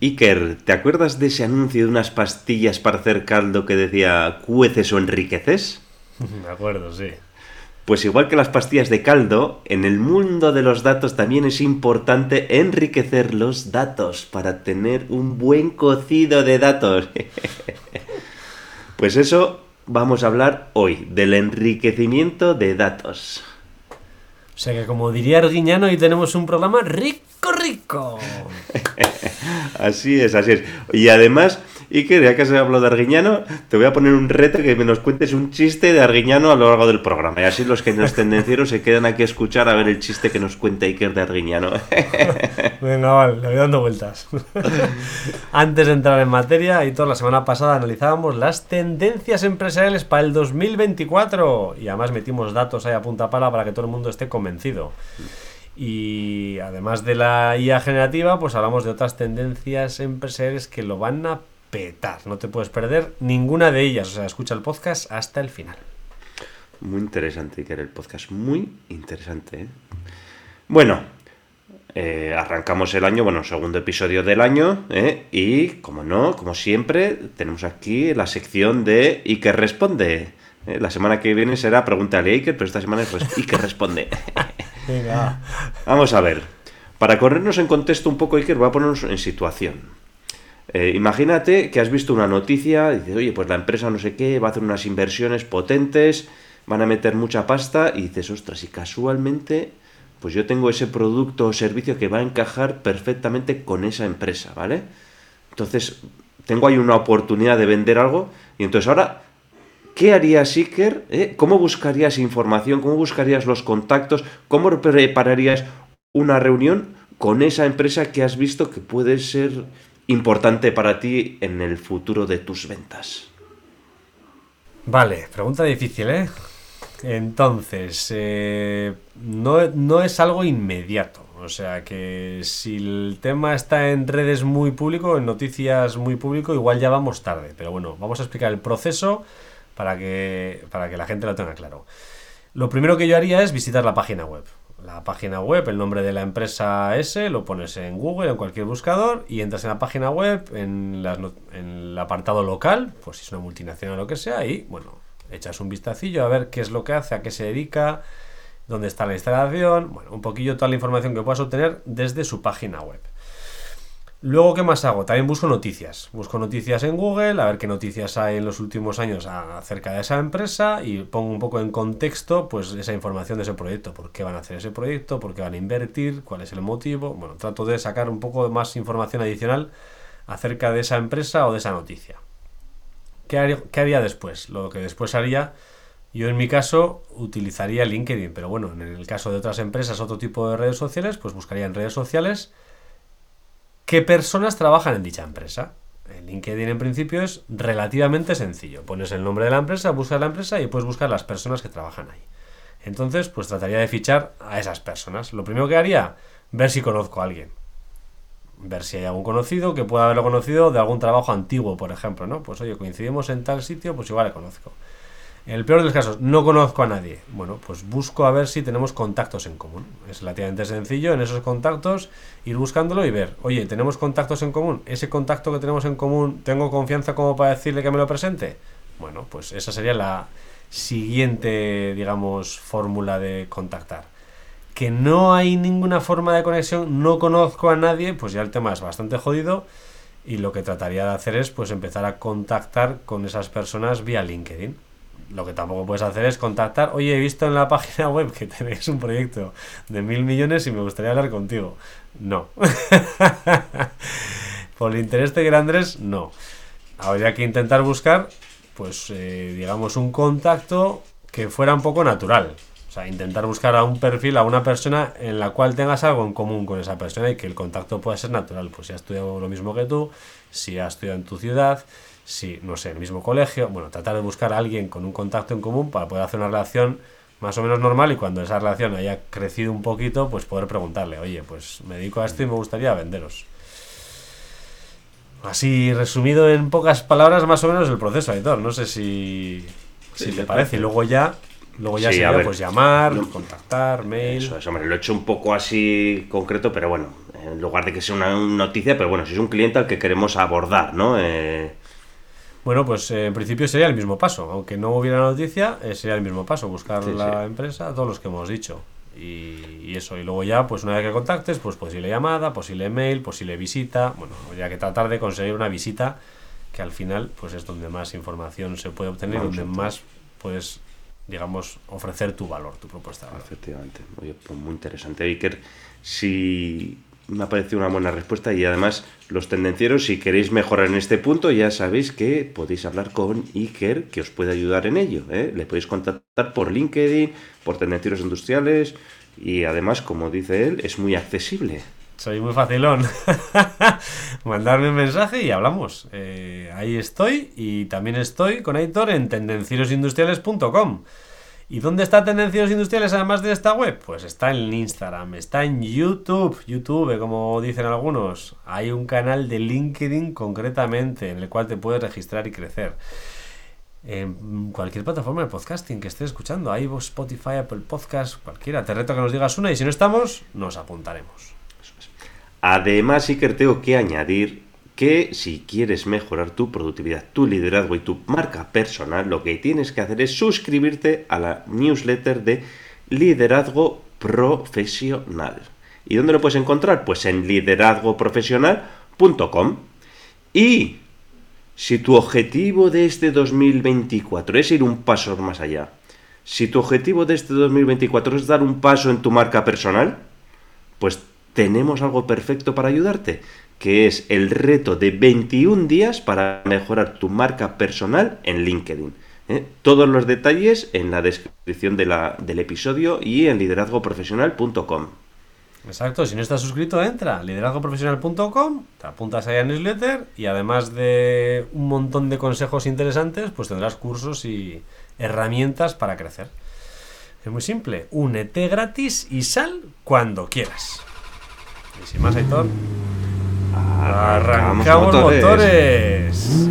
Iker, ¿te acuerdas de ese anuncio de unas pastillas para hacer caldo que decía cueces o enriqueces? Me acuerdo, sí. Pues igual que las pastillas de caldo, en el mundo de los datos también es importante enriquecer los datos para tener un buen cocido de datos. pues eso vamos a hablar hoy, del enriquecimiento de datos. O sea que como diría Arguiñano, hoy tenemos un programa rico, rico. así es, así es. Y además Iker, ya que se hablado de Arguiñano, te voy a poner un reto que me nos cuentes un chiste de Arguiñano a lo largo del programa. Y así los que nos tendencieros se quedan aquí a escuchar a ver el chiste que nos cuenta Iker de Arguiñano. Venga, vale, le voy dando vueltas. Antes de entrar en materia, y toda la semana pasada analizábamos las tendencias empresariales para el 2024. Y además metimos datos ahí a punta pala para que todo el mundo esté convencido. Y además de la IA generativa, pues hablamos de otras tendencias empresariales que lo van a no te puedes perder ninguna de ellas. O sea, escucha el podcast hasta el final. Muy interesante, que el podcast. Muy interesante. ¿eh? Bueno, eh, arrancamos el año, bueno, segundo episodio del año, ¿eh? y como no, como siempre, tenemos aquí la sección de Iker responde. La semana que viene será Pregúntale a Iker, pero esta semana es Iker responde. Venga. Vamos a ver. Para corrernos en contexto un poco, Iker, voy a ponernos en situación. Eh, imagínate que has visto una noticia, dices, oye, pues la empresa no sé qué va a hacer unas inversiones potentes, van a meter mucha pasta, y dices, ostras, y casualmente, pues yo tengo ese producto o servicio que va a encajar perfectamente con esa empresa, ¿vale? Entonces, tengo ahí una oportunidad de vender algo, y entonces ahora, ¿qué harías, Iker? Eh? ¿Cómo buscarías información? ¿Cómo buscarías los contactos? ¿Cómo prepararías una reunión con esa empresa que has visto que puede ser importante para ti en el futuro de tus ventas? Vale, pregunta difícil, ¿eh? Entonces, eh, no, no, es algo inmediato. O sea que si el tema está en redes muy público, en noticias muy público, igual ya vamos tarde. Pero bueno, vamos a explicar el proceso para que, para que la gente lo tenga claro. Lo primero que yo haría es visitar la página web la página web, el nombre de la empresa S, lo pones en Google, en cualquier buscador, y entras en la página web, en, el apartado local, pues si es una multinacional o lo que sea, y bueno, echas un vistacillo a ver qué es lo que hace, a qué se dedica, dónde está la instalación, bueno, un poquillo toda la información que puedas obtener desde su página web. Luego, ¿qué más hago? También busco noticias. Busco noticias en Google, a ver qué noticias hay en los últimos años acerca de esa empresa y pongo un poco en contexto pues esa información de ese proyecto. ¿Por qué van a hacer ese proyecto? ¿Por qué van a invertir? ¿Cuál es el motivo? Bueno, trato de sacar un poco más información adicional acerca de esa empresa o de esa noticia. ¿Qué haría, qué haría después? Lo que después haría, yo en mi caso utilizaría LinkedIn, pero bueno, en el caso de otras empresas, otro tipo de redes sociales, pues buscaría en redes sociales ¿Qué personas trabajan en dicha empresa? En LinkedIn en principio es relativamente sencillo. Pones el nombre de la empresa, buscas la empresa y puedes buscar las personas que trabajan ahí. Entonces, pues trataría de fichar a esas personas. Lo primero que haría, ver si conozco a alguien. Ver si hay algún conocido que pueda haberlo conocido de algún trabajo antiguo, por ejemplo, ¿no? Pues oye, coincidimos en tal sitio, pues igual le conozco. En el peor de los casos, no conozco a nadie. Bueno, pues busco a ver si tenemos contactos en común. Es relativamente sencillo en esos contactos ir buscándolo y ver, oye, ¿tenemos contactos en común? ¿Ese contacto que tenemos en común tengo confianza como para decirle que me lo presente? Bueno, pues esa sería la siguiente, digamos, fórmula de contactar. Que no hay ninguna forma de conexión, no conozco a nadie, pues ya el tema es bastante jodido y lo que trataría de hacer es pues empezar a contactar con esas personas vía LinkedIn lo que tampoco puedes hacer es contactar, oye, he visto en la página web que tenéis un proyecto de mil millones y me gustaría hablar contigo. No. Por el interés de Andrés, no. Habría que intentar buscar, pues, eh, digamos, un contacto que fuera un poco natural. O sea, intentar buscar a un perfil, a una persona en la cual tengas algo en común con esa persona y que el contacto pueda ser natural. Pues si ha estudiado lo mismo que tú, si ha estudiado en tu ciudad, si, no sé, el mismo colegio, bueno, tratar de buscar a alguien con un contacto en común para poder hacer una relación más o menos normal y cuando esa relación haya crecido un poquito, pues poder preguntarle, oye, pues me dedico a esto y me gustaría venderos. Así resumido en pocas palabras, más o menos el proceso, Aitor. No sé si, si te parece. Y luego ya, luego ya sería pues llamar, contactar, mail. Eso, eso, lo he hecho un poco así concreto, pero bueno, en lugar de que sea una noticia, pero bueno, si es un cliente al que queremos abordar, ¿no? Eh, bueno, pues eh, en principio sería el mismo paso. Aunque no hubiera noticia, eh, sería el mismo paso. Buscar la empresa, todos los que hemos dicho. Y, eso. Y luego ya, pues una vez que contactes, pues posible llamada, posible mail, posible visita. Bueno, ya que tratar de conseguir una visita que al final, pues es donde más información se puede obtener, donde más puedes, digamos, ofrecer tu valor, tu propuesta. Efectivamente. Oye, pues muy interesante, Iker. Si me ha parecido una buena respuesta y además los tendencieros, si queréis mejorar en este punto, ya sabéis que podéis hablar con Iker, que os puede ayudar en ello. ¿eh? Le podéis contactar por LinkedIn, por tendencieros industriales y además, como dice él, es muy accesible. Soy muy facilón. Mandarme un mensaje y hablamos. Eh, ahí estoy y también estoy con Aitor en tendencierosindustriales.com. ¿Y dónde está Tendencias Industriales además de esta web? Pues está en Instagram, está en YouTube, YouTube, como dicen algunos. Hay un canal de LinkedIn concretamente en el cual te puedes registrar y crecer. En cualquier plataforma de podcasting que estés escuchando, ahí Spotify, Apple Podcast, cualquiera. Te reto que nos digas una y si no estamos, nos apuntaremos. Además, que tengo que añadir que si quieres mejorar tu productividad, tu liderazgo y tu marca personal, lo que tienes que hacer es suscribirte a la newsletter de liderazgo profesional. ¿Y dónde lo puedes encontrar? Pues en liderazgoprofesional.com. Y si tu objetivo de este 2024 es ir un paso más allá, si tu objetivo de este 2024 es dar un paso en tu marca personal, pues tenemos algo perfecto para ayudarte que es el reto de 21 días para mejorar tu marca personal en LinkedIn. ¿eh? Todos los detalles en la descripción del episodio y en liderazgoprofesional.com. Exacto, si no estás suscrito, entra a liderazgoprofesional.com, te apuntas ahí a newsletter y además de un montón de consejos interesantes, pues tendrás cursos y herramientas para crecer. Es muy simple, únete gratis y sal cuando quieras. Y sin más, Aitor. Arrancamos, motores.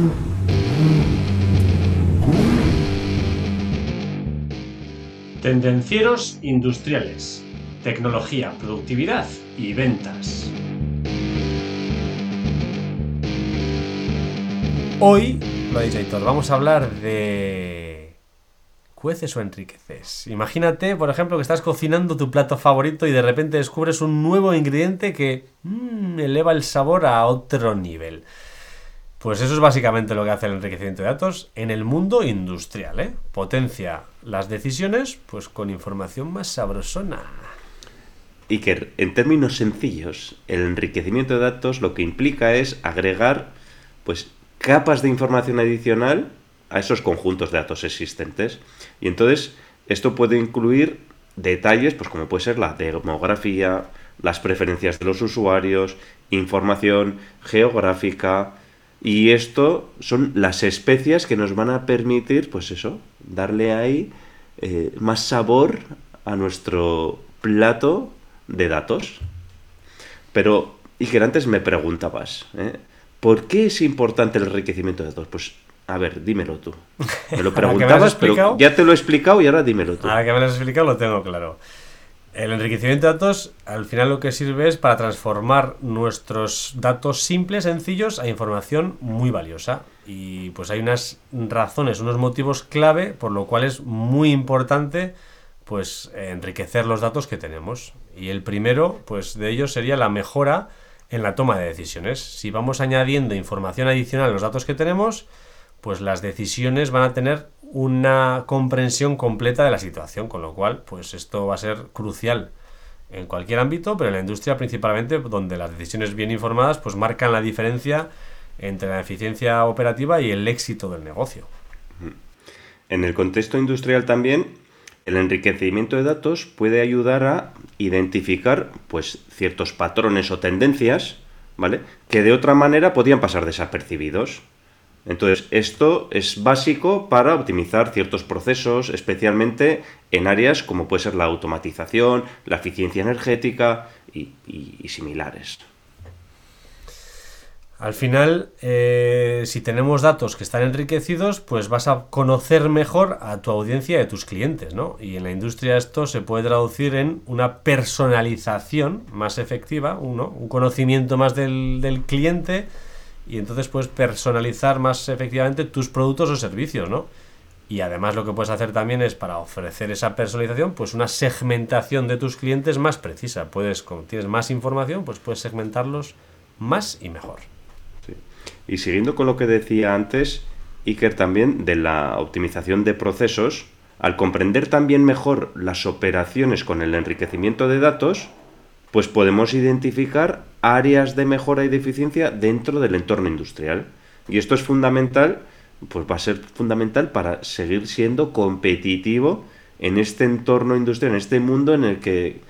Tendencieros industriales. Tecnología, productividad y ventas. Hoy, lo ha dicho Héctor, vamos a hablar de ¿Cueces o enriqueces? Imagínate, por ejemplo, que estás cocinando tu plato favorito y de repente descubres un nuevo ingrediente que eleva el sabor a otro nivel. Pues eso es básicamente lo que hace el enriquecimiento de datos en el mundo industrial. ¿eh? Potencia las decisiones pues con información más sabrosona. Iker, en términos sencillos, el enriquecimiento de datos lo que implica es agregar pues capas de información adicional a esos conjuntos de datos existentes. Y entonces esto puede incluir detalles, pues como puede ser la demografía, las preferencias de los usuarios, información geográfica, y esto son las especias que nos van a permitir, pues eso, darle ahí eh, más sabor a nuestro plato de datos. Pero, y que antes me preguntabas, ¿eh? ¿por qué es importante el enriquecimiento de datos? Pues a ver, dímelo tú. Me lo preguntabas, pero ya te lo he explicado y ahora dímelo tú. Ahora que me lo has explicado lo tengo claro. El enriquecimiento de datos al final lo que sirve es para transformar nuestros datos simples, sencillos, a información muy valiosa. Y pues hay unas razones, unos motivos clave por lo cual es muy importante pues enriquecer los datos que tenemos. Y el primero pues de ellos sería la mejora en la toma de decisiones. Si vamos añadiendo información adicional a los datos que tenemos, pues las decisiones van a tener una comprensión completa de la situación, con lo cual, pues esto va a ser crucial en cualquier ámbito, pero en la industria principalmente, donde las decisiones bien informadas, pues marcan la diferencia entre la eficiencia operativa y el éxito del negocio. En el contexto industrial también, el enriquecimiento de datos puede ayudar a identificar pues, ciertos patrones o tendencias, ¿vale? Que de otra manera podían pasar desapercibidos. Entonces, esto es básico para optimizar ciertos procesos, especialmente en áreas como puede ser la automatización, la eficiencia energética y, similares. al final, eh, si tenemos datos que están enriquecidos, pues vas a conocer mejor a tu audiencia y a tus clientes, ¿no? Y en la industria esto se puede traducir en una personalización más efectiva, uno, un conocimiento más del, del cliente y entonces puedes personalizar más efectivamente tus productos o servicios, ¿no? Y además lo que puedes hacer también es para ofrecer esa personalización, pues una segmentación de tus clientes más precisa. Puedes, como tienes más información, pues puedes segmentarlos más y mejor. Y siguiendo con lo que decía antes, Iker también de la optimización de procesos, al comprender también mejor las operaciones con el enriquecimiento de datos, pues podemos identificar áreas de mejora y de eficiencia dentro del entorno industrial. Y esto es fundamental pues va a ser fundamental para seguir siendo competitivo en este entorno industrial, en este mundo en el que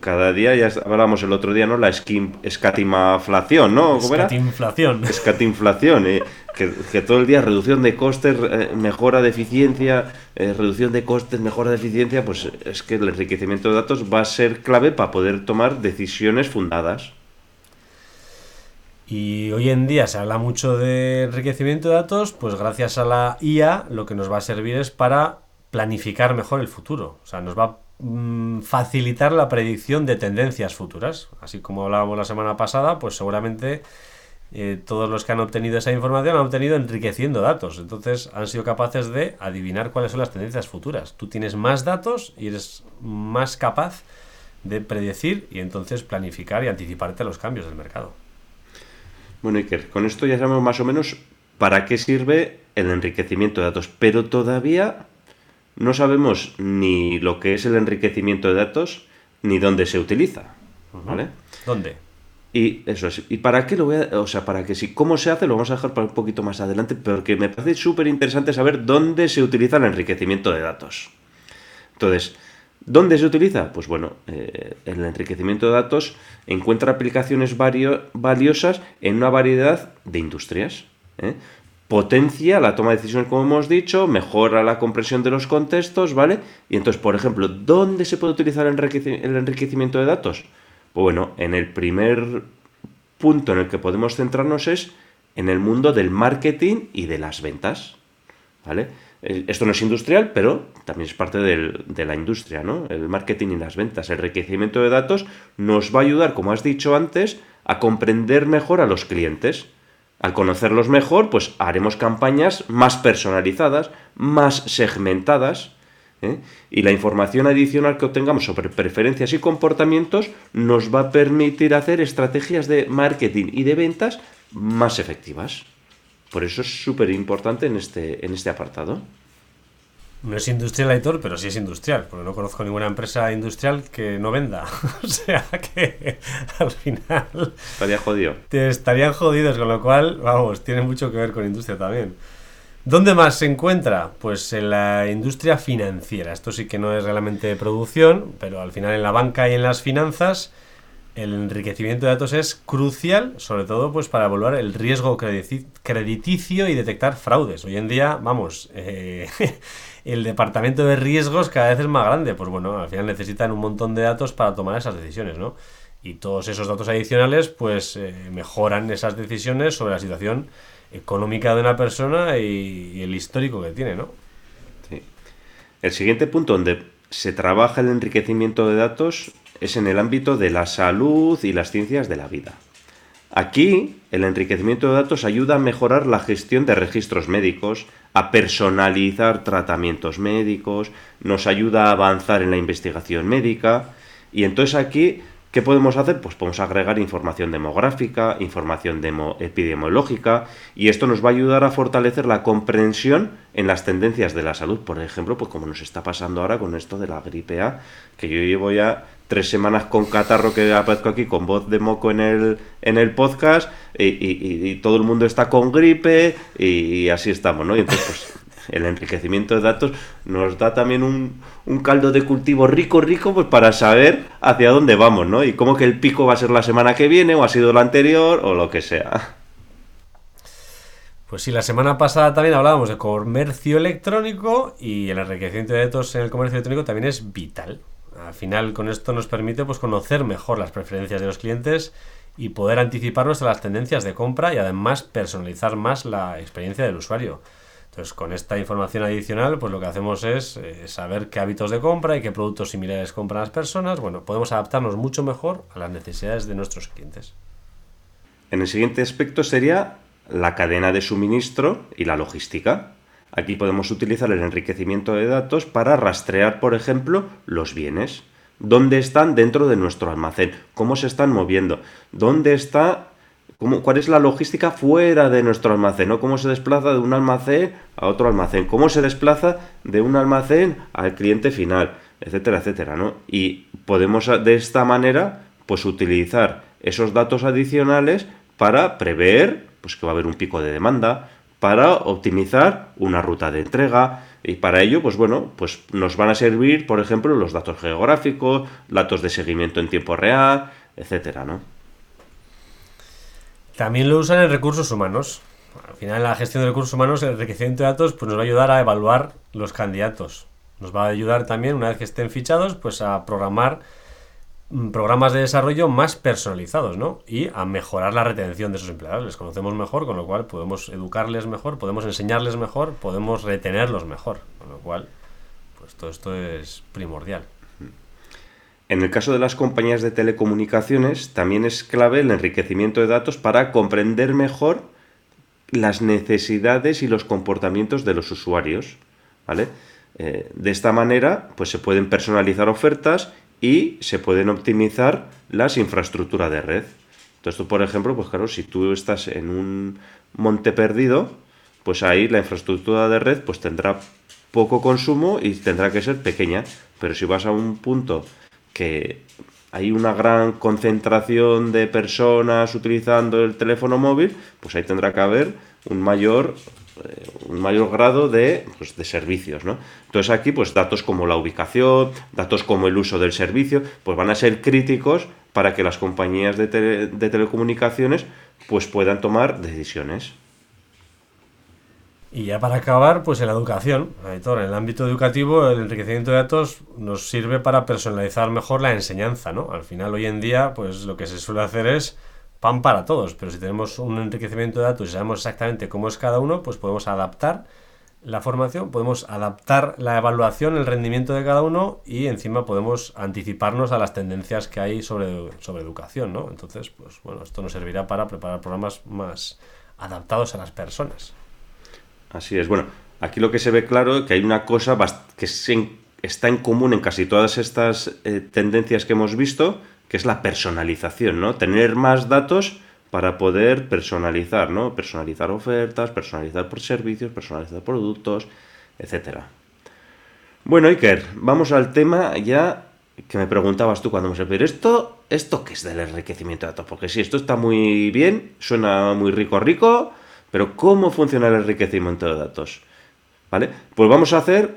cada día, ya hablábamos el otro día, ¿no? La escatimaflación, ¿no? ¿Cómo Escatinflación. Escatinflación, eh, que, todo el día reducción de costes, eh, mejora de eficiencia, eh, reducción de costes, mejora de eficiencia, pues es que el enriquecimiento de datos va a ser clave para poder tomar decisiones fundadas. Y hoy en día se habla mucho de enriquecimiento de datos, pues gracias a la IA lo que nos va a servir es para planificar mejor el futuro. O sea, nos va a mm, facilitar la predicción de tendencias futuras. Así como hablábamos la semana pasada, pues seguramente eh, todos los que han obtenido esa información han obtenido enriqueciendo datos. Entonces han sido capaces de adivinar cuáles son las tendencias futuras. Tú tienes más datos y eres más capaz de predecir y entonces planificar y anticiparte a los cambios del mercado. Bueno, Iker, con esto ya sabemos más o menos para qué sirve el enriquecimiento de datos, pero todavía no sabemos ni lo que es el enriquecimiento de datos ni dónde se utiliza. ¿Vale? ¿Dónde? Y eso es. ¿Y para qué lo voy a.? O sea, para que si. ¿Cómo se hace? Lo vamos a dejar para un poquito más adelante, porque me parece súper interesante saber dónde se utiliza el enriquecimiento de datos. Entonces, ¿Dónde se utiliza? Pues bueno, eh, el enriquecimiento de datos encuentra aplicaciones valiosas en una variedad de industrias. ¿eh? Potencia la toma de decisiones, como hemos dicho, mejora la comprensión de los contextos, ¿vale? Y entonces, por ejemplo, ¿dónde se puede utilizar el enriquecimiento de datos? Pues bueno, en el primer punto en el que podemos centrarnos es en el mundo del marketing y de las ventas, ¿vale? Esto no es industrial, pero también es parte de la industria, ¿no? El marketing y las ventas. El enriquecimiento de datos nos va a ayudar, como has dicho antes, a comprender mejor a los clientes. Al conocerlos mejor, pues haremos campañas más personalizadas, más segmentadas. ¿eh? Y la información adicional que obtengamos sobre preferencias y comportamientos nos va a permitir hacer estrategias de marketing y de ventas más efectivas. Por eso es súper importante en este, en este apartado. No es industrial, Aitor, pero sí es industrial, porque no conozco ninguna empresa industrial que no venda. o sea que al final. Estaría jodido. Te estarían jodidos, con lo cual, vamos, tiene mucho que ver con industria también. ¿Dónde más se encuentra? Pues en la industria financiera. Esto sí que no es realmente producción, pero al final en la banca y en las finanzas el enriquecimiento de datos es crucial, sobre todo pues para evaluar el riesgo crediticio y detectar fraudes. Hoy en día, vamos, eh, el departamento de riesgos cada vez es más grande. Pues bueno, al final necesitan un montón de datos para tomar esas decisiones, ¿no? Y todos esos datos adicionales, pues eh, mejoran esas decisiones sobre la situación económica de una persona y, y el histórico que tiene, ¿no? Sí. El siguiente punto donde se trabaja el enriquecimiento de datos es en el ámbito de la salud y las ciencias de la vida. Aquí, el enriquecimiento de datos ayuda a mejorar la gestión de registros médicos, a personalizar tratamientos médicos, nos ayuda a avanzar en la investigación médica y entonces aquí ¿Qué podemos hacer? Pues podemos agregar información demográfica, información epidemiológica y esto nos va a ayudar a fortalecer la comprensión en las tendencias de la salud. Por ejemplo, pues como nos está pasando ahora con esto de la gripe A, que yo llevo ya tres semanas con catarro que aparezco aquí con voz de moco en el, en el podcast y, todo el mundo está con gripe y, así estamos, ¿no? Y entonces, pues el enriquecimiento de datos nos da también un, caldo de cultivo rico, rico, pues para saber hacia dónde vamos, ¿no? Y cómo que el pico va a ser la semana que viene, o ha sido la anterior, o lo que sea. Pues sí, la semana pasada también hablábamos de comercio electrónico y el enriquecimiento de datos en el comercio electrónico también es vital. Al final, con esto nos permite pues, conocer mejor las preferencias de los clientes y poder anticiparnos a las tendencias de compra y además personalizar más la experiencia del usuario. Entonces, con esta información adicional, pues lo que hacemos es eh, saber qué hábitos de compra y qué productos similares compran las personas. Bueno, podemos adaptarnos mucho mejor a las necesidades de nuestros clientes. En el siguiente aspecto sería la cadena de suministro y la logística. Aquí podemos utilizar el enriquecimiento de datos para rastrear, por ejemplo, los bienes. ¿Dónde están dentro de nuestro almacén? ¿Cómo se están moviendo? ¿Dónde está ¿Cuál es la logística fuera de nuestro almacén? ¿no? ¿Cómo se desplaza de un almacén a otro almacén? ¿Cómo se desplaza de un almacén al cliente final? Etcétera, etcétera, ¿no? Y podemos de esta manera, pues utilizar esos datos adicionales para prever pues, que va a haber un pico de demanda, para optimizar una ruta de entrega, y para ello, pues bueno, pues nos van a servir, por ejemplo, los datos geográficos, datos de seguimiento en tiempo real, etcétera, ¿no? También lo usan en recursos humanos. Al final, la gestión de recursos humanos, el enriquecimiento de datos pues, nos va a ayudar a evaluar los candidatos. Nos va a ayudar también, una vez que estén fichados, pues a programar programas de desarrollo más personalizados, ¿no? Y a mejorar la retención de esos empleados. Les conocemos mejor, con lo cual podemos educarles mejor, podemos enseñarles mejor, podemos retenerlos mejor. Con lo cual, pues todo esto es primordial. En el caso de las compañías de telecomunicaciones, también es clave el enriquecimiento de datos para comprender mejor las necesidades y los comportamientos de los usuarios. ¿vale? Eh, de esta manera, pues se pueden personalizar ofertas y se pueden optimizar las infraestructuras de red. Entonces, por ejemplo, pues claro, si tú estás en un monte perdido, pues ahí la infraestructura de red pues tendrá poco consumo y tendrá que ser pequeña. Pero si vas a un punto que hay una gran concentración de personas utilizando el teléfono móvil, pues ahí tendrá que haber un mayor eh, un mayor grado de, pues, de servicios, ¿no? Entonces aquí, pues datos como la ubicación, datos como el uso del servicio, pues van a ser críticos para que las compañías de, de telecomunicaciones pues puedan tomar decisiones. Y ya para acabar, pues en la educación, en el ámbito educativo, el enriquecimiento de datos nos sirve para personalizar mejor la enseñanza, ¿no? Al final, hoy en día, pues lo que se suele hacer es pan para todos, pero si tenemos un enriquecimiento de datos y sabemos exactamente cómo es cada uno, pues podemos adaptar la formación, podemos adaptar la evaluación, el rendimiento de cada uno y encima podemos anticiparnos a las tendencias que hay sobre, sobre educación, ¿no? Entonces, pues bueno, esto nos servirá para preparar programas más adaptados a las personas. Así es. Bueno, aquí lo que se ve claro es que hay una cosa que está en común en casi todas estas eh, tendencias que hemos visto, que es la personalización, ¿no? Tener más datos para poder personalizar, ¿no? Personalizar ofertas, personalizar por servicios, personalizar productos, etcétera. Bueno, Iker, vamos al tema ya que me preguntabas tú cuando me pero esto, ¿esto qué es del enriquecimiento de datos? Porque sí, esto está muy bien, suena muy rico, rico, pero ¿cómo funciona el enriquecimiento de datos? ¿Vale? Pues vamos a hacer,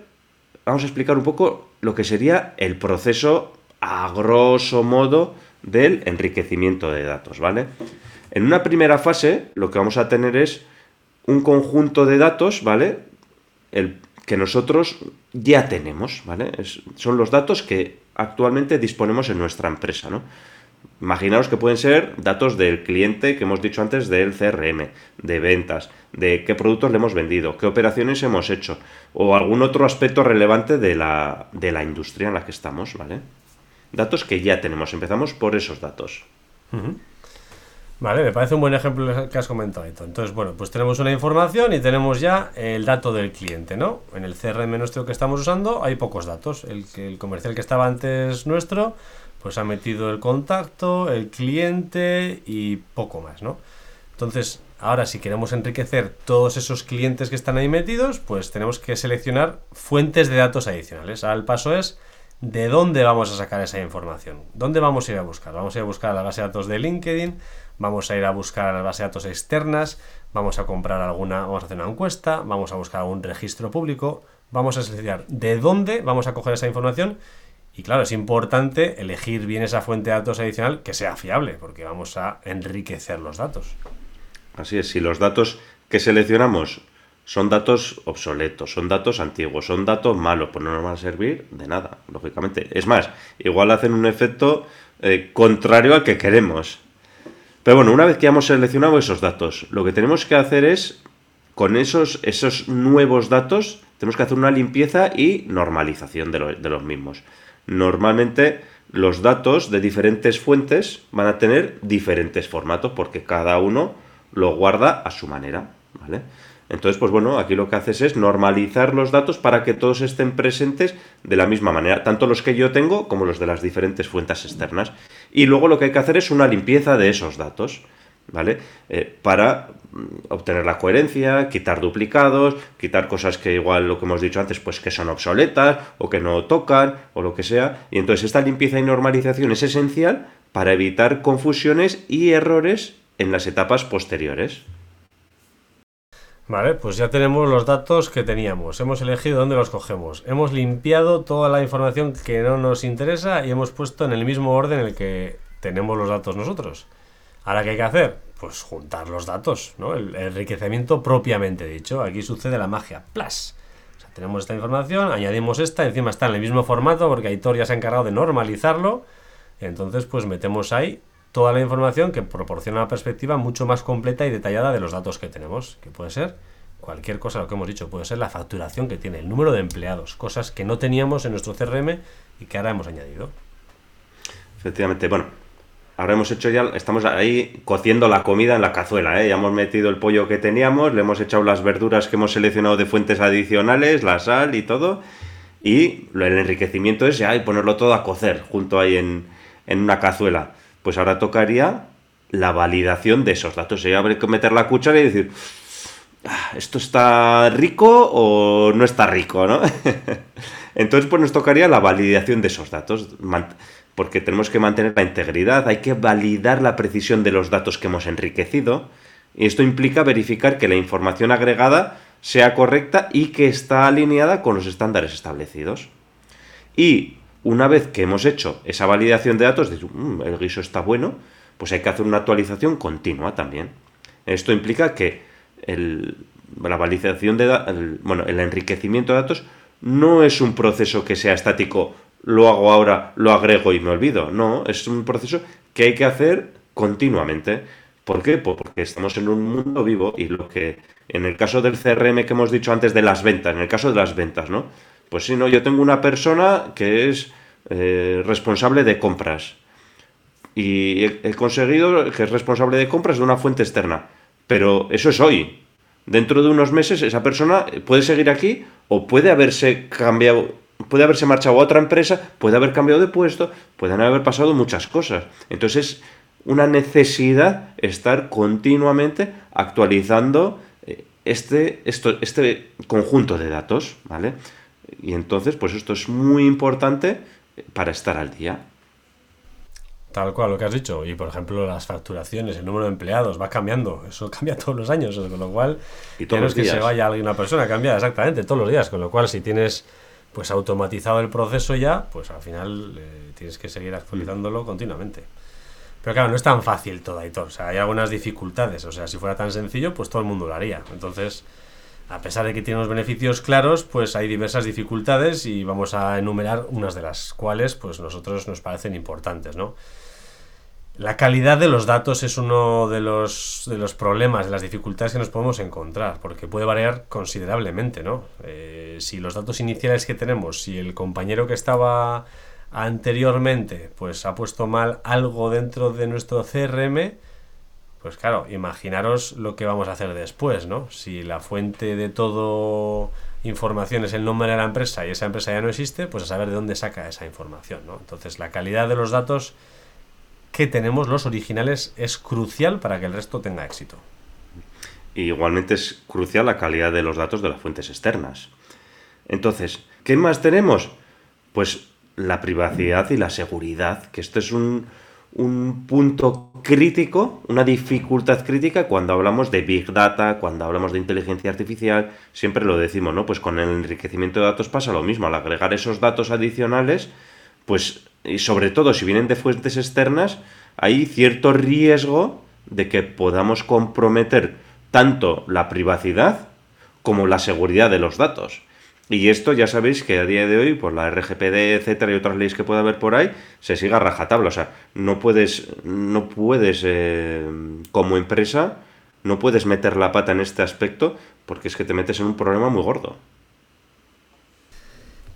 vamos a explicar un poco lo que sería el proceso a grosso modo del enriquecimiento de datos, ¿vale? En una primera fase lo que vamos a tener es un conjunto de datos, ¿vale? El que nosotros ya tenemos, ¿vale? son los datos que actualmente disponemos en nuestra empresa, ¿no? Imaginaos que pueden ser datos del cliente que hemos dicho antes del CRM, de ventas, de qué productos le hemos vendido, qué operaciones hemos hecho o algún otro aspecto relevante de la, de la industria en la que estamos, ¿vale? Datos que ya tenemos. Empezamos por esos datos. Vale, me parece un buen ejemplo que has comentado. Entonces, bueno, pues tenemos una información y tenemos ya el dato del cliente, ¿no? En el CRM nuestro que estamos usando hay pocos datos. El, el comercial que estaba antes nuestro pues ha metido el contacto, el cliente y poco más, ¿no? Entonces, ahora si queremos enriquecer todos esos clientes que están ahí metidos, pues tenemos que seleccionar fuentes de datos adicionales. Ahora el paso es de dónde vamos a sacar esa información. ¿Dónde vamos a ir a buscar? Vamos a ir a buscar a la base de datos de LinkedIn, vamos a ir a buscar a la base de datos externas, vamos a comprar alguna, vamos a hacer una encuesta, vamos a buscar algún registro público, vamos a seleccionar de dónde vamos a coger esa información y claro, es importante elegir bien esa fuente de datos adicional que sea fiable, porque vamos a enriquecer los datos. Así es, si los datos que seleccionamos son datos obsoletos, son datos antiguos, son datos malos, pues no nos van a servir de nada, lógicamente. Es más, igual hacen un efecto eh, contrario al que queremos. Pero bueno, una vez que hemos seleccionado esos datos, lo que tenemos que hacer es, con esos, esos nuevos datos, tenemos que hacer una limpieza y normalización de, de los mismos. Normalmente los datos de diferentes fuentes van a tener diferentes formatos porque cada uno lo guarda a su manera, ¿vale? Entonces, pues bueno, aquí lo que haces es normalizar los datos para que todos estén presentes de la misma manera, tanto los que yo tengo como los de las diferentes fuentes externas. Y luego lo que hay que hacer es una limpieza de esos datos, ¿vale? Eh, para mm, obtener la coherencia, quitar duplicados, quitar cosas que igual lo que hemos dicho antes, pues que son obsoletas o que no tocan o lo que sea. Y entonces esta limpieza y normalización es esencial para evitar confusiones y errores en las etapas posteriores. Vale, pues ya tenemos los datos que teníamos. Hemos elegido dónde los cogemos. Hemos limpiado toda la información que no nos interesa y hemos puesto en el mismo orden en el que tenemos los datos nosotros. Ahora, ¿qué hay que hacer? Pues juntar los datos, ¿no? El enriquecimiento propiamente dicho. Aquí sucede la magia. ¡Plas! O sea, tenemos esta información, añadimos esta, encima está en el mismo formato porque Aitor ya se ha encargado de normalizarlo. Entonces, pues metemos ahí toda la información que proporciona una perspectiva mucho más completa y detallada de los datos que tenemos, que puede ser cualquier cosa, lo que hemos dicho, puede ser la facturación que tiene, el número de empleados, cosas que no teníamos en nuestro CRM y que ahora hemos añadido. Efectivamente, bueno, ahora hemos hecho ya, estamos ahí cociendo la comida en la cazuela, ¿eh? ya hemos metido el pollo que teníamos, le hemos echado las verduras que hemos seleccionado de fuentes adicionales, la sal y todo, y el enriquecimiento es ya ponerlo todo a cocer junto ahí en, en una cazuela pues ahora tocaría la validación de esos datos. Sería haber que meter la cuchara y decir, ah, ¿esto está rico o no está rico? ¿no? Entonces, pues nos tocaría la validación de esos datos, porque tenemos que mantener la integridad, hay que validar la precisión de los datos que hemos enriquecido, y esto implica verificar que la información agregada sea correcta y que está alineada con los estándares establecidos. Y una vez que hemos hecho esa validación de datos, mm, el guiso está bueno, pues hay que hacer una actualización continua también. Esto implica que el, la validación de el, bueno, el enriquecimiento de datos no es un proceso que sea estático, lo hago ahora, lo agrego y me olvido. No, es un proceso que hay que hacer continuamente. ¿Por qué? Pues porque estamos en un mundo vivo y lo que en el caso del CRM que hemos dicho antes de las ventas, en el caso de las ventas, ¿no? Pues si no, yo tengo una persona que es eh, responsable de compras. Y he, conseguido que es responsable de compras de una fuente externa. Pero eso es hoy. Dentro de unos meses esa persona puede seguir aquí o puede haberse cambiado, puede haberse marchado a otra empresa, puede haber cambiado de puesto, pueden haber pasado muchas cosas. Entonces es una necesidad estar continuamente actualizando eh, este, esto, este conjunto de datos, ¿vale? Y entonces, pues esto es muy importante para estar al día. Tal cual lo que has dicho. Y por ejemplo, las facturaciones, el número de empleados va cambiando. Eso cambia todos los años. Con lo cual, y todos que se vaya alguien, una persona, cambia exactamente todos los días. Con lo cual, si tienes pues automatizado el proceso ya, pues al final eh, tienes que seguir actualizándolo continuamente. Pero claro, no es tan fácil todo, todo. O sea, hay algunas dificultades. O sea, si fuera tan sencillo, pues todo el mundo lo haría. Entonces, a pesar de que tiene unos beneficios claros, pues hay diversas dificultades y vamos a enumerar unas de las cuales pues nosotros nos parecen importantes, ¿no? La calidad de los datos es uno de los, de los problemas, de las dificultades que nos podemos encontrar, porque puede variar considerablemente, ¿no? Eh, si los datos iniciales que tenemos, si el compañero que estaba anteriormente, pues ha puesto mal algo dentro de nuestro CRM, pues claro, imaginaros lo que vamos a hacer después, ¿no? Si la fuente de todo información es el nombre de la empresa y esa empresa ya no existe, pues a saber de dónde saca esa información, ¿no? Entonces la calidad de los datos que tenemos, los originales, es crucial para que el resto tenga éxito. igualmente es crucial la calidad de los datos de las fuentes externas. Entonces, ¿qué más tenemos? Pues la privacidad y la seguridad, que esto es un, un punto crítico, una dificultad crítica cuando hablamos de Big Data, cuando hablamos de inteligencia artificial, siempre lo decimos, ¿no? Pues con el enriquecimiento de datos pasa lo mismo, al agregar esos datos adicionales, pues, y sobre todo si vienen de fuentes externas, hay cierto riesgo de que podamos comprometer tanto la privacidad como la seguridad de los datos. Y esto ya sabéis que a día de hoy, por la RGPD, etcétera, y otras leyes que pueda haber por ahí, se sigue a rajatabla. O sea, no puedes, no puedes eh, como empresa, no puedes meter la pata en este aspecto porque es que te metes en un problema muy gordo.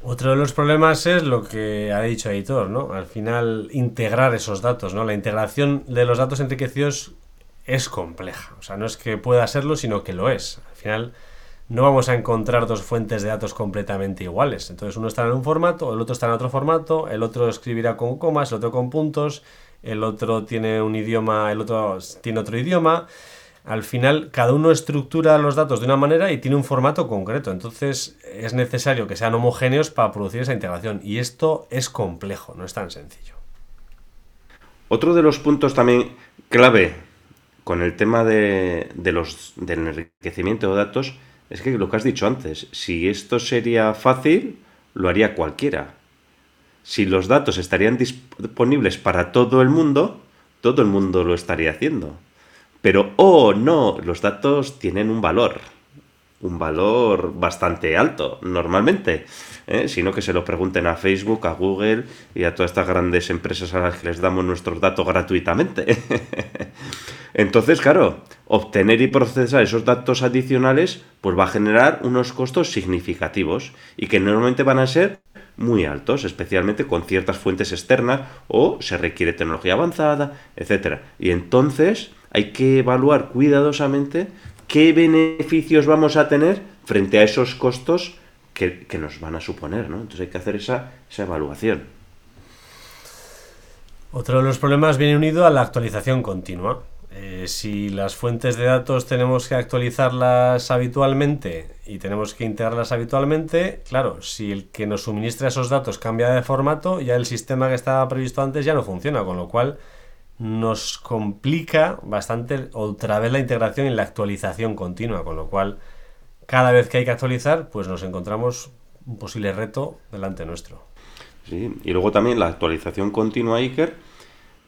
Otro de los problemas es lo que ha dicho Editor, ¿no? Al final, integrar esos datos, ¿no? La integración de los datos enriquecidos es compleja. O sea, no es que pueda serlo, sino que lo es. Al final no vamos a encontrar dos fuentes de datos completamente iguales. Entonces uno está en un formato, el otro está en otro formato, el otro escribirá con comas, el otro con puntos, el otro tiene un idioma, el otro tiene otro idioma. Al final, cada uno estructura los datos de una manera y tiene un formato concreto. Entonces, es necesario que sean homogéneos para producir esa integración. Y esto es complejo, no es tan sencillo. Otro de los puntos también clave con el tema de, los, del enriquecimiento de datos es que lo que has dicho antes, si esto sería fácil, lo haría cualquiera. Si los datos estarían disponibles para todo el mundo, todo el mundo lo estaría haciendo. Pero, oh, no, los datos tienen un valor. Un valor bastante alto, normalmente. ¿eh? Sino que se lo pregunten a Facebook, a Google y a todas estas grandes empresas a las que les damos nuestros datos gratuitamente. Entonces, claro, obtener y procesar esos datos adicionales pues va a generar unos costos significativos y que normalmente van a ser muy altos, especialmente con ciertas fuentes externas o se requiere tecnología avanzada, etcétera. Y entonces hay que evaluar cuidadosamente qué beneficios vamos a tener frente a esos costos que, nos van a suponer, ¿no? Entonces hay que hacer esa, evaluación. Otro de los problemas viene unido a la actualización continua. Eh, si las fuentes de datos tenemos que actualizarlas habitualmente y tenemos que integrarlas habitualmente, claro, si el que nos suministra esos datos cambia de formato, ya el sistema que estaba previsto antes ya no funciona, con lo cual nos complica bastante otra vez la integración y la actualización continua, con lo cual cada vez que hay que actualizar, pues nos encontramos un posible reto delante nuestro. Sí, y luego también la actualización continua, Iker,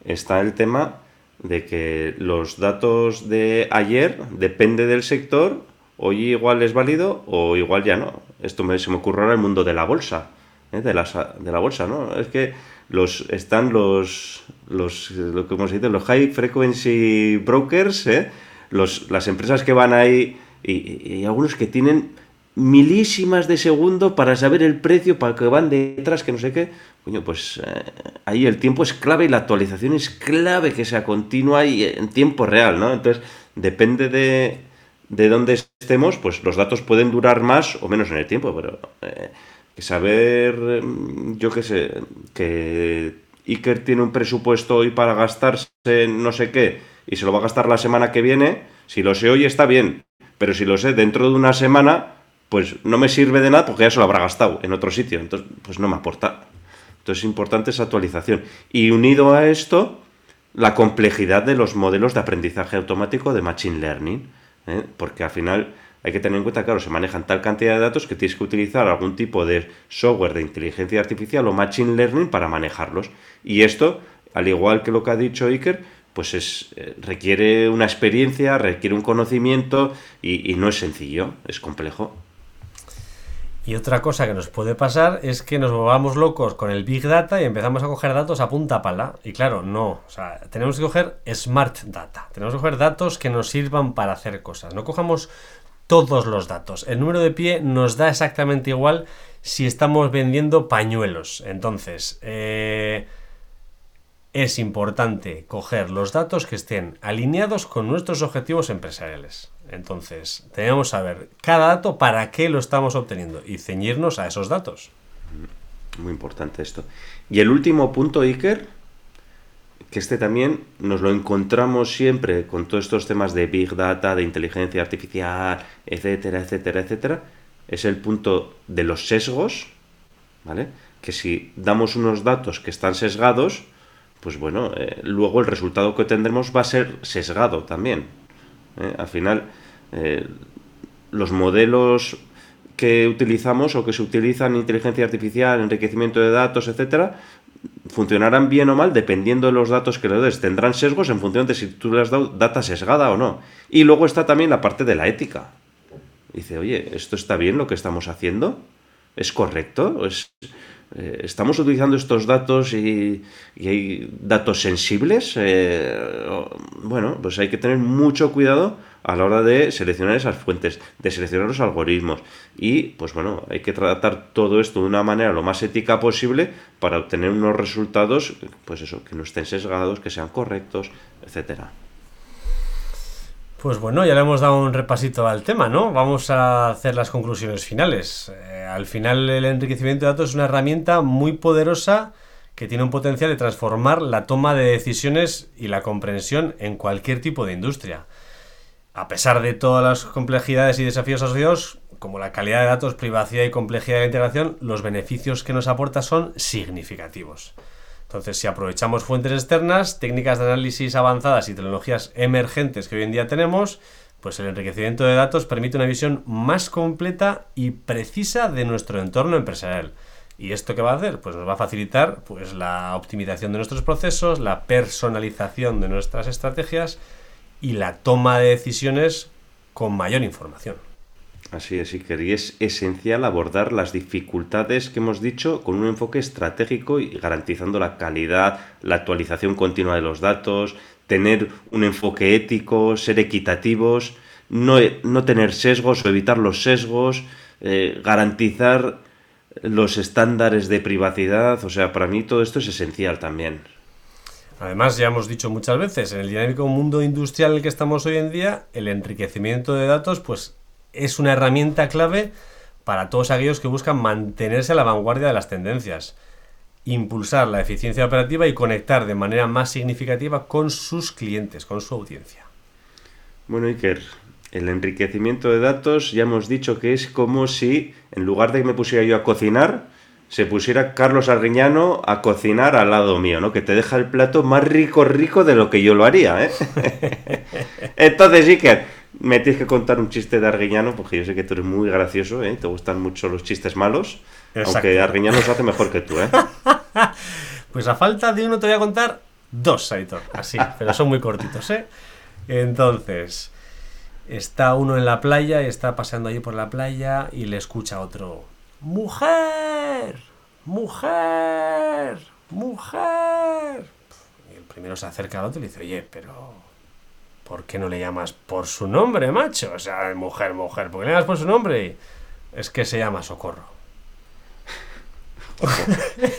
está el tema de que los datos de ayer depende del sector, hoy igual es válido o igual ya no. Esto me, se me ocurre ahora el mundo de la bolsa, ¿eh? de, la, de la bolsa, ¿no? Es que los están los, los lo los high frequency brokers, ¿eh? los, las empresas que van ahí y, algunos que tienen milísimas de segundo para saber el precio, para que van detrás, que no sé qué. Coño, pues eh, ahí el tiempo es clave y la actualización es clave que sea continua y en tiempo real, ¿no? Entonces, depende de, de dónde estemos, pues los datos pueden durar más o menos en el tiempo, pero eh, saber, mm, yo qué sé, que Iker tiene un presupuesto hoy para gastarse no sé qué y se lo va a gastar la semana que viene, si lo sé hoy está bien, pero si lo sé dentro de una semana, pues no me sirve de nada porque ya se lo habrá gastado en otro sitio, entonces pues no me aporta. Entonces es importante esa actualización. Y unido a esto, la complejidad de los modelos de aprendizaje automático de Machine Learning, ¿eh? porque al final hay que tener en cuenta, claro, se manejan tal cantidad de datos que tienes que utilizar algún tipo de software de inteligencia artificial o Machine Learning para manejarlos. Y esto, al igual que lo que ha dicho Iker, pues es, eh, requiere una experiencia, requiere un conocimiento y no es sencillo, es complejo. Y otra cosa que nos puede pasar es que nos volvamos locos con el Big Data y empezamos a coger datos a punta pala. Y claro, no. O sea, tenemos que coger Smart Data. Tenemos que coger datos que nos sirvan para hacer cosas. No cojamos todos los datos. El número de pie nos da exactamente igual si estamos vendiendo pañuelos. Entonces, eh, es importante coger los datos que estén alineados con nuestros objetivos empresariales. Entonces, tenemos que saber cada dato para qué lo estamos obteniendo y ceñirnos a esos datos. Muy importante esto. Y el último punto, Iker, que este también nos lo encontramos siempre con todos estos temas de Big Data, de inteligencia artificial, etcétera, etcétera, etcétera, es el punto de los sesgos, ¿vale? Que si damos unos datos que están sesgados, pues bueno, eh, luego el resultado que tendremos va a ser sesgado también. ¿eh? Al final, eh, los modelos que utilizamos o que se utilizan en inteligencia artificial, enriquecimiento de datos, etcétera, funcionarán bien o mal dependiendo de los datos que le des. Tendrán sesgos en función de si tú le has dado data sesgada o no. Y luego está también la parte de la ética. Dice, oye, ¿esto está bien lo que estamos haciendo? ¿Es correcto? ¿Es, eh, ¿Estamos utilizando estos datos y, hay datos sensibles? Eh, bueno, pues hay que tener mucho cuidado a la hora de seleccionar esas fuentes, de seleccionar los algoritmos. Y, pues bueno, hay que tratar todo esto de una manera lo más ética posible para obtener unos resultados, pues eso, que no estén sesgados, que sean correctos, etcétera. Pues bueno, ya le hemos dado un repasito al tema, ¿no? Vamos a hacer las conclusiones finales. Eh, al final el enriquecimiento de datos es una herramienta muy poderosa que tiene un potencial de transformar la toma de decisiones y la comprensión en cualquier tipo de industria. A pesar de todas las complejidades y desafíos asociados, como la calidad de datos, privacidad y complejidad de la integración, los beneficios que nos aporta son significativos. Entonces, si aprovechamos fuentes externas, técnicas de análisis avanzadas y tecnologías emergentes que hoy en día tenemos, pues el enriquecimiento de datos permite una visión más completa y precisa de nuestro entorno empresarial. ¿Y esto qué va a hacer? Pues nos va a facilitar pues, la optimización de nuestros procesos, la personalización de nuestras estrategias y la toma de decisiones con mayor información. Así es, Iker, y es esencial abordar las dificultades que hemos dicho con un enfoque estratégico y garantizando la calidad, la actualización continua de los datos, tener un enfoque ético, ser equitativos, no, no tener sesgos o evitar los sesgos, eh, garantizar los estándares de privacidad, o sea, para mí todo esto es esencial también. Además, ya hemos dicho muchas veces, en el dinámico mundo industrial en el que estamos hoy en día, el enriquecimiento de datos, pues es una herramienta clave para todos aquellos que buscan mantenerse a la vanguardia de las tendencias, impulsar la eficiencia operativa y conectar de manera más significativa con sus clientes, con su audiencia. Bueno, Iker, el enriquecimiento de datos ya hemos dicho que es como si en lugar de que me pusiera yo a cocinar, se pusiera Carlos Arriñano a cocinar al lado mío, ¿no? Que te deja el plato más rico, rico de lo que yo lo haría, ¿eh? Entonces, Iker, me tienes que contar un chiste de Arguiñano, porque yo sé que tú eres muy gracioso, ¿eh? Te gustan mucho los chistes malos. Aunque Arguiñano se hace mejor que tú, ¿eh? pues a falta de uno te voy a contar dos, Aitor. Así, pero son muy cortitos, ¿eh? Entonces, está uno en la playa y está paseando allí por la playa y le escucha otro. ¡Mujer! ¡Mujer! ¡Mujer! Y el primero se acerca al otro y le dice, oye, pero ¿por qué no le llamas por su nombre, macho? O sea, mujer, mujer, ¿por qué le llamas por su nombre? Es que se llama Socorro.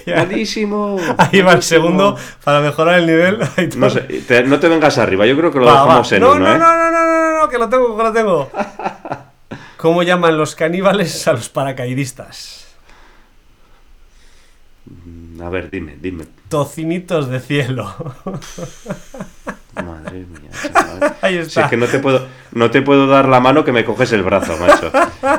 Malísimo. Ahí va el segundo para mejorar el nivel. No, sé, no te vengas arriba, yo creo que lo dejamos en no, uno, no, ¿eh? No, no, no, no, no, que lo tengo, que lo tengo. ¿Cómo llaman los caníbales a los paracaidistas? Mm, a ver, dime, dime. Tocinitos de cielo. Madre mía. Ahí está. es que no te, puedo, no te puedo dar la mano que me coges el brazo, macho.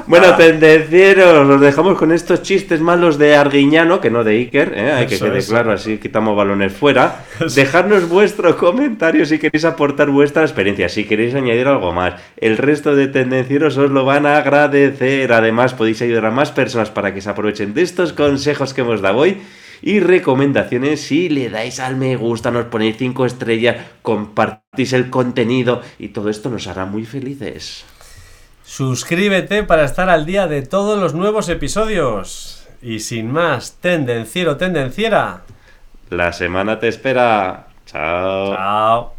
Bueno, tendencieros, los dejamos con estos chistes malos de Arguiñano, que no de Iker, ¿eh? hay que quede claro, así quitamos balones fuera. Dejadnos vuestro comentario si queréis aportar vuestra experiencia, si queréis añadir algo más. El resto de tendencieros os lo van a agradecer. Además, podéis ayudar a más personas para que se aprovechen de estos consejos que hemos dado hoy y recomendaciones si le dais al me gusta, nos ponéis 5 estrellas, compartís el contenido y todo esto nos hará muy felices. Suscríbete para estar al día de todos los nuevos episodios. Y sin más, tendenciero, tendenciera. La semana te espera. Chao. Chao.